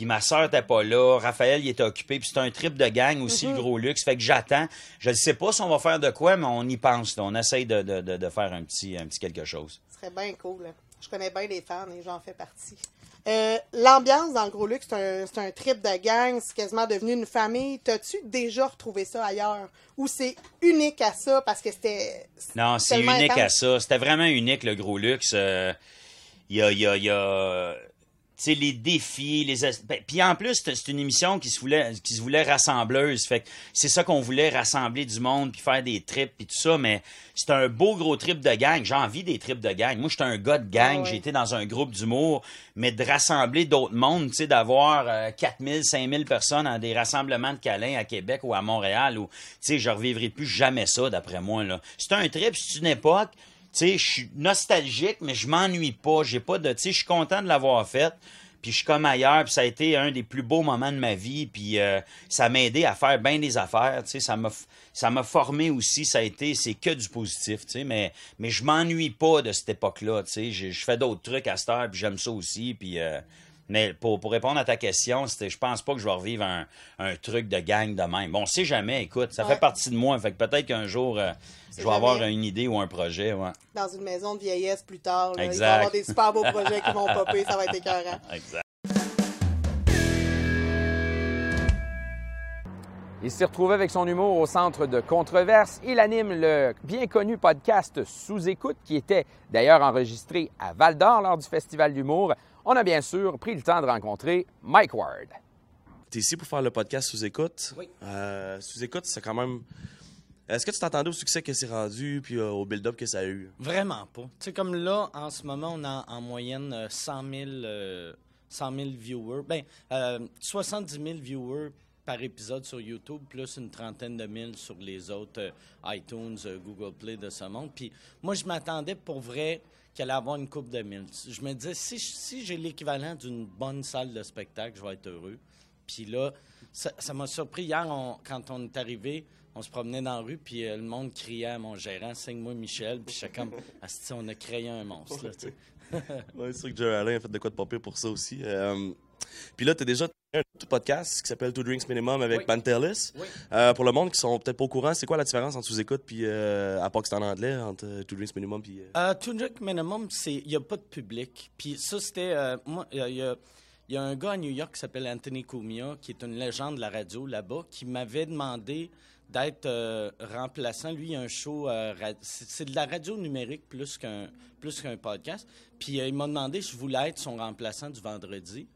Puis ma soeur était pas là, Raphaël, il était occupé, puis c'est un trip de gang aussi, Mhm. le gros luxe. Fait que j'attends. Je ne sais pas si on va faire de quoi, mais on y pense. là. On essaye de, de, de, de faire un petit, un petit quelque chose. Ce serait bien cool. là. Je connais bien les fans et j'en fais partie. Euh, L'ambiance dans le Gros Luxe, c'est un, trip de gang, c'est quasiment devenu une famille. T'as-tu déjà retrouvé ça ailleurs? Ou c'est unique à ça parce que c'était. Non, c'est unique à ça. C'était vraiment unique, le gros luxe. Euh, Il y a, y a, y sais, les défis, les ben, puis en plus c'est une émission qui se voulait qui se voulait rassembleuse, fait que c'est ça qu'on voulait rassembler du monde puis faire des trips puis tout ça mais c'est un beau gros trip de gang, j'ai envie des trips de gang. Moi j'étais un gars de gang, Ah ouais. j'ai été dans un groupe d'humour mais de rassembler d'autres mondes, tu sais d'avoir euh, 4000, 5000 personnes à des rassemblements de câlins à Québec ou à Montréal ou tu sais je revivrai plus jamais ça d'après moi là. C'est un trip, c'est une époque sais, je suis nostalgique, mais je m'ennuie pas. J'ai pas de, je suis content de l'avoir fait. Puis je suis comme ailleurs, puis ça a été un des plus beaux moments de ma vie. Puis euh, ça m'a aidé à faire bien des affaires. Tu sais, ça m'a, ça m'a formé aussi. Ça a été, c'est que du positif. Mais mais je m'ennuie pas de cette époque-là. Je fais d'autres trucs à cette heure, puis j'aime ça aussi. Puis euh, mais pour, pour répondre à ta question, c'était, je pense pas que je vais revivre un, un truc de gang de même. Bon, on sait jamais. Écoute, ça Ouais. fait partie de moi. Fait que peut-être qu'un jour, euh, je vais avoir une idée ou un projet. Ouais. Dans une maison de vieillesse plus tard. là. Il va y Exact. avoir des super beaux projets qui vont popper, ça va être écœurant. Exact. Il s'est retrouvé avec son humour au centre de controverse. Il anime le bien connu podcast Sous-écoute, qui était d'ailleurs enregistré à Val d'Or lors du Festival d'humour. On a bien sûr pris le temps de rencontrer Mike Ward. Tu es ici pour faire le podcast sous-écoute. Oui. Euh, sous-écoute, c'est quand même. Est-ce que tu t'attendais au succès que c'est rendu puis euh, au build-up que ça a eu? Vraiment pas. Tu sais, comme là, en ce moment, on a en moyenne euh, 100 000, euh, 100 000 viewers. Ben, euh, 70 000 viewers par épisode sur YouTube, plus une trentaine de mille sur les autres euh, iTunes, euh, Google Play de ce monde. Puis moi, je m'attendais pour vrai qu'elle allait avoir une coupe de mille. Je me disais, si, si j'ai l'équivalent d'une bonne salle de spectacle, je vais être heureux. Puis là, ça m'a surpris. Hier, on- quand on est arrivé, on se promenait dans la rue, puis euh, le monde criait à mon gérant, signe-moi Michel. Puis j'étais comme, Asti, on a créé un monstre, là, tu sais. Oui, c'est sûr que Jerry Allen a fait de quoi de pas pire pour ça aussi. Euh, puis là, tu as déjà un autre podcast qui s'appelle Two Drinks Minimum avec Oui. Pantelis. Oui. Euh, pour le monde qui sont peut-être pas au courant, c'est quoi la différence entre sous-écoute puis euh, à part que c'est en anglais, entre euh, Two Drinks Minimum puis. euh, Euh, Two Drink Minimum, c'est il n'y a pas de public. Puis ça, c'était. moi, il y y, y a un gars à New York qui s'appelle Anthony Cumia, qui est une légende de la radio là-bas, qui m'avait demandé d'être euh, remplaçant. Lui, il a un show. euh, c'est de la radio numérique plus qu'un plus qu'un podcast. Puis euh, il m'a demandé si je voulais être son remplaçant du vendredi.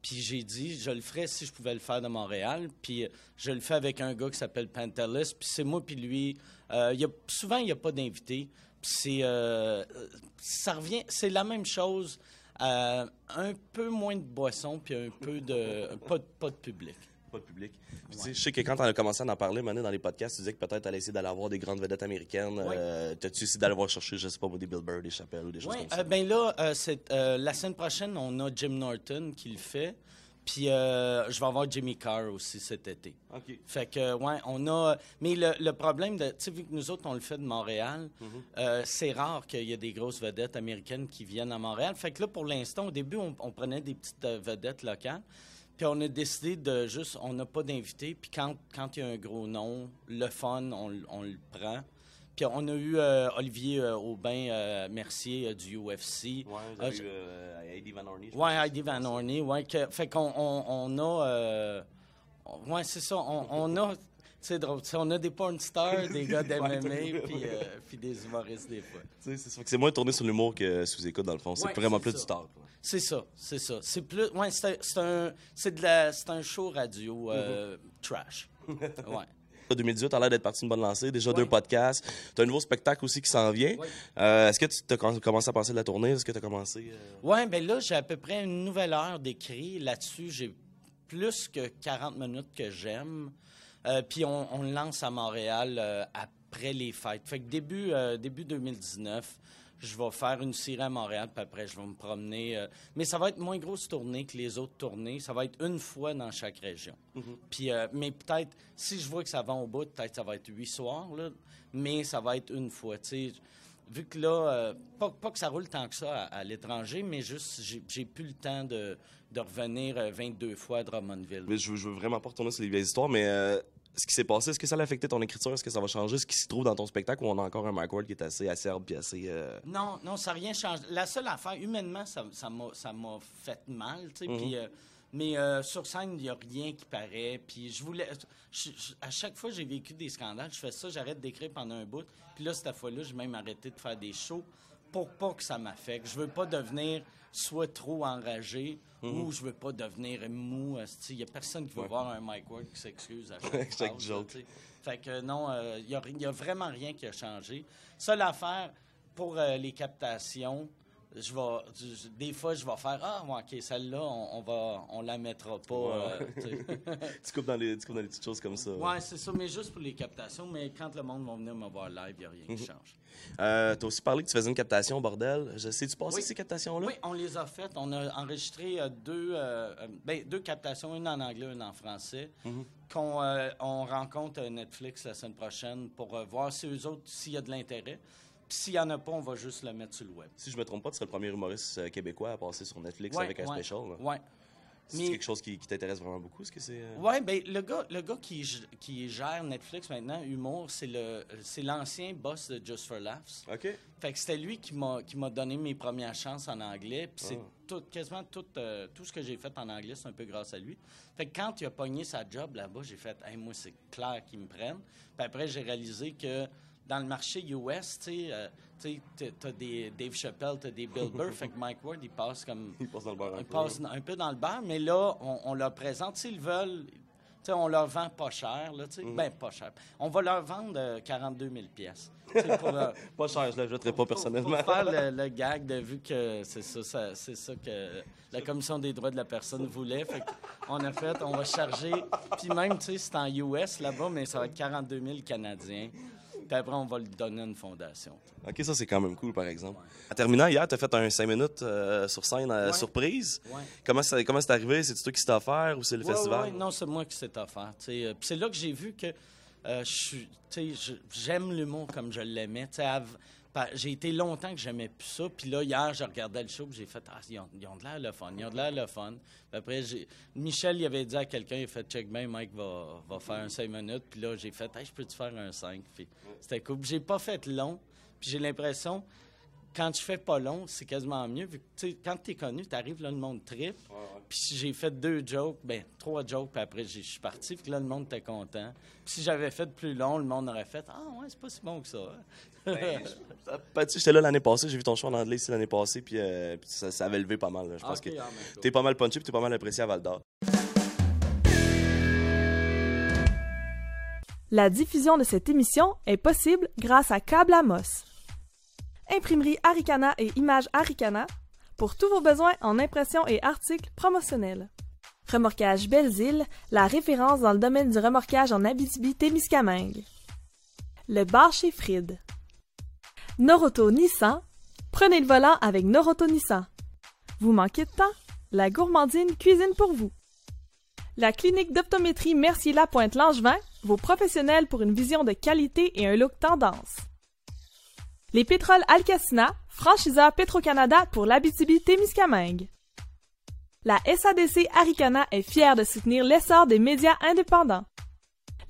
Puis j'ai dit, je le ferais si je pouvais le faire de Montréal. Puis je le fais avec un gars qui s'appelle Pantelis. Puis c'est moi puis lui. Il y a, souvent, il n'y a pas d'invité. Puis c'est... ça revient... C'est la même chose. un peu moins de boissons puis un peu de... Pas, de- pas de public. Pas de public. Puis, je sais que quand on a commencé à en parler, maintenant, dans les podcasts, tu disais que peut-être tu allais essayer d'aller avoir des grandes vedettes américaines. Oui. Euh, T'as-tu essayé d'aller voir chercher, je sais pas, des Bill Burr, des Chappelle ou des choses Oui, comme ça? euh, ben là, euh, c'est, euh, la semaine prochaine, on a Jim Norton qui le fait. Puis euh, je vais avoir Jimmy Carr aussi cet été. OK. Fait que, ouais, on a. Mais le, le problème, tu sais, vu que nous autres, on le fait de Montréal, Mhm. euh, c'est rare qu'il y ait des grosses vedettes américaines qui viennent à Montréal. Fait que là, pour l'instant, au début, on, on prenait des petites vedettes locales. Puis on a décidé de juste. On n'a pas d'invités. Puis quand quand il y a un gros nom, le fun, on, on le prend. Puis on a eu euh, Olivier euh, Aubin euh, Mercier du UFC. Ouais, vous Euh, avez je- eu Eddie Van Orney. pense. Heidi Van Orney, ouais. Que, fait qu'on on, on a... on- ouais, c'est ça. On, on a... C'est drôle. tu sais, On a des porn stars, des gars d'MMA, puis, des humoristes des fois. C'est moins tourné sur l'humour que sous-écoute, dans le fond. C'est Ouais, vraiment plus ça. du tard. C'est ça, c'est ça. C'est plus... Ouais, c'est un... C'est de la- c'est un show radio euh, trash. Ouais. 2018, tu as l'air d'être parti d'une bonne lancée. Déjà deux podcasts. Tu as un nouveau spectacle aussi qui s'en vient. Ouais. Euh, Est-ce que tu as commencé à penser de la tournée? Est-ce que tu as commencé? euh, Ouais, ben là, j'ai à peu près une nouvelle heure d'écrit. Là-dessus, j'ai plus que 40 minutes que j'aime. Euh, puis on, on lance à Montréal après les fêtes. Fait que début, début 2019, je vais faire une série à Montréal, puis après, je vais me promener. euh, mais ça va être moins grosse tournée que les autres tournées. Ça va être une fois dans chaque région. Puis, euh, mais peut-être, si je vois que ça va au bout, peut-être ça va être huit soirs, là, mais ça va être une fois. tu sais. vu que là, euh, pas, pas que ça roule tant que ça à, à l'étranger, mais juste, j'ai- plus le temps de, de revenir euh, 22 fois à Drummondville. Mais je, veux- je veux vraiment pas retourner sur les vieilles histoires, mais ce qui s'est passé, est-ce que ça a affecté ton écriture? Est-ce que ça va changer ce qui se trouve dans ton spectacle ou on a encore un Mike Ward qui est assez acerbe puis assez. euh, Non, non, ça n'a rien changé. La seule affaire, humainement, ça ça m'a fait mal, tu sais. Euh, mais euh, sur scène, il n'y a rien qui paraît. Puis je voulais. je- je- à chaque fois j'ai vécu des scandales, je fais ça, j'arrête d'écrire pendant un bout. Puis là, cette fois-là, j'ai même arrêté de faire des shows pour pas que ça m'affecte. Je veux pas devenir soit trop enragé Mhm. ou je veux pas devenir mou. Il n'y a personne qui va Ouais. voir un Mike Ward qui s'excuse à chaque, joke. Fait que non, il n'y a, vraiment rien qui a changé. Seule affaire, pour euh, les captations, je vais, je- des fois, je vais faire Ah, OK, celle-là, on, on va, on la mettra pas. euh, Ouais. tu tu, coupes dans les, tu coupes dans les petites choses comme ça. ouais, c'est ça, mais juste pour les captations. Mais quand le monde va venir me voir live, il n'y a rien qui Mhm. change. Euh, T'as aussi parlé que tu faisais une captation, bordel. Je sais, tu passé Oui. ces captations-là? Oui, on les a faites. On a enregistré euh, deux, euh, ben, deux captations, une en anglais, une en français, Mhm. qu'on euh, on rencontre Netflix la semaine prochaine pour voir si eux autres, s'il y a de l'intérêt. Puis s'il n'y en a pas, on va juste le mettre sur le web. Si je me trompe pas, tu serais le premier humoriste euh, québécois à passer sur Netflix Ouais, avec un ouais, special. là. ouais. C'est Mais- quelque chose qui, qui t'intéresse vraiment beaucoup? Est-ce que c'est. euh, Oui, ben le gars, le gars qui, gère Netflix maintenant, Humour, c'est le c'est l'ancien boss de Just for Laughs. OK. Fait que c'était lui qui m'a qui m'a donné mes premières chances en anglais. Puis c'est Ah. tout, quasiment tout, euh, tout ce que j'ai fait en anglais, c'est un peu grâce à lui. Fait que quand il a pogné sa job là-bas, j'ai fait, hey, moi, c'est clair qu'ils me prennent. Puis après, j'ai réalisé que dans le marché US, tu sais, euh, t'as- des Dave Chappelle, t'as des Bill Burr, fait que Mike Ward, il passe comme... Il passe dans le beurre un Il peu, passe un peu dans le beurre, mais là, on, on leur présente, s'ils veulent... tu sais, on leur vend pas cher, là, tu sais. Mhm. Ben, pas cher. On va leur vendre euh, 42 000 pièces. Pour, euh, Pas cher, je ne l'ajouterai pas personnellement. pour faire le, le gag de vu que c'est ça, ça- c'est ça que la commission des droits de la personne voulait. Fait on a fait, on va charger. Puis même, tu sais, c'est en US là-bas, mais ça va être 42 000 Canadiens. Puis après, on va le donner à une fondation. OK, ça, c'est quand même cool, par exemple. En terminant, hier, tu as fait un 5 minutes euh, sur scène euh, Ouais. surprise. Ouais. Comment ça- comment c'est arrivé? C'est toi qui t'es offert ou c'est le festival? non, c'est moi qui s'est offert. Euh, puis c'est là que j'ai vu que euh, j'aime l'humour comme je l'aimais. J'ai été longtemps que j'aimais plus ça. Puis là, hier, je regardais le show j'ai fait Ah, ils ont, de l'air le fun, ils ont de l'air le fun. Puis après, Michel, il avait dit à quelqu'un Il a fait Check bien, Mike va, va faire un 5 minutes. Puis là, j'ai fait Hey, je peux-tu faire un 5 Puis c'était cool. J'ai pas fait long. Puis j'ai l'impression quand je fais pas long, c'est quasiment mieux. Vu que, tu quand t'es connu, t'arrives là, le monde trip. Puis j'ai fait deux jokes, ben trois jokes, puis après j'ai- je suis parti. Puis là, le monde était content. Puis si j'avais fait plus long, le monde aurait fait Ah ouais, c'est pas si bon que ça. Ben, Ben, tu J'étais là l'année passée, j'ai vu ton show en anglais ici l'année passée, puis, euh, puis ça, ça avait levé pas mal. là. Je pense que ah, t'es pas mal punché, puis t'es pas mal apprécié à Val d'Or. La diffusion de cette émission est possible grâce à Câble Amos. Imprimerie Aricana et Images Aricana pour tous vos besoins en impression et articles promotionnels. Remorquage Belles-Îles, la référence dans le domaine du remorquage en Abitibi-Témiscamingue. Le bar chez Fried. Noroto Nissan, prenez le volant avec Noroto Nissan. Vous manquez de temps? La gourmandine cuisine pour vous. La clinique d'optométrie Mercier-Lapointe-Langevin, vos professionnels pour une vision de qualité et un look tendance. Les pétroles Alcacina, franchiseur Petro-Canada pour l'Abitibi-Témiscamingue. La SADC Aricana est fière de soutenir l'essor des médias indépendants.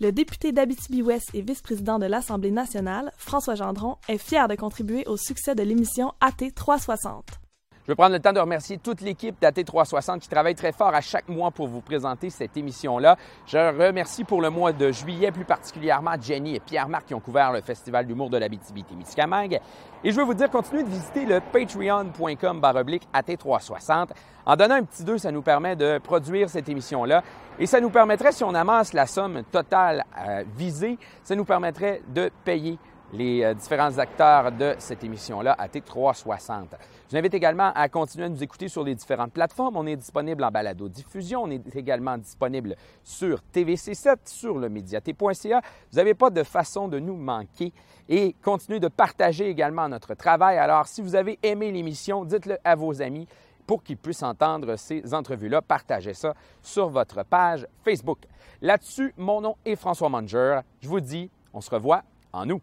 Le député d'Abitibi-Ouest et vice-président de l'Assemblée nationale, François Gendron, est fier de contribuer au succès de l'émission AT 360. Je veux prendre le temps de remercier toute l'équipe d'AT360 qui travaille très fort à chaque mois pour vous présenter cette émission-là. Je remercie pour le mois de juillet, plus particulièrement Jenny et Pierre-Marc qui ont couvert le Festival d'humour de l'Abitibi-Témiscamingue. Et je veux vous dire, continuez de visiter le patreon.com baroblique AT360. En donnant un petit 2, ça nous permet de produire cette émission-là. Et ça nous permettrait, si on amasse la somme totale euh, visée, ça nous permettrait de payer les euh, différents acteurs de cette émission-là à T360. Je vous invite également à continuer à nous écouter sur les différentes plateformes. On est disponible en balado-diffusion. On est également disponible sur TVC7, sur le médiaté.ca. Vous n'avez pas de façon de nous manquer. Et continuez de partager également notre travail. Alors, si vous avez aimé l'émission, dites-le à vos amis pour qu'ils puissent entendre ces entrevues-là. Partagez ça sur votre page Facebook. Là-dessus, mon nom est François Manger. Je vous dis, on se revoit en nous.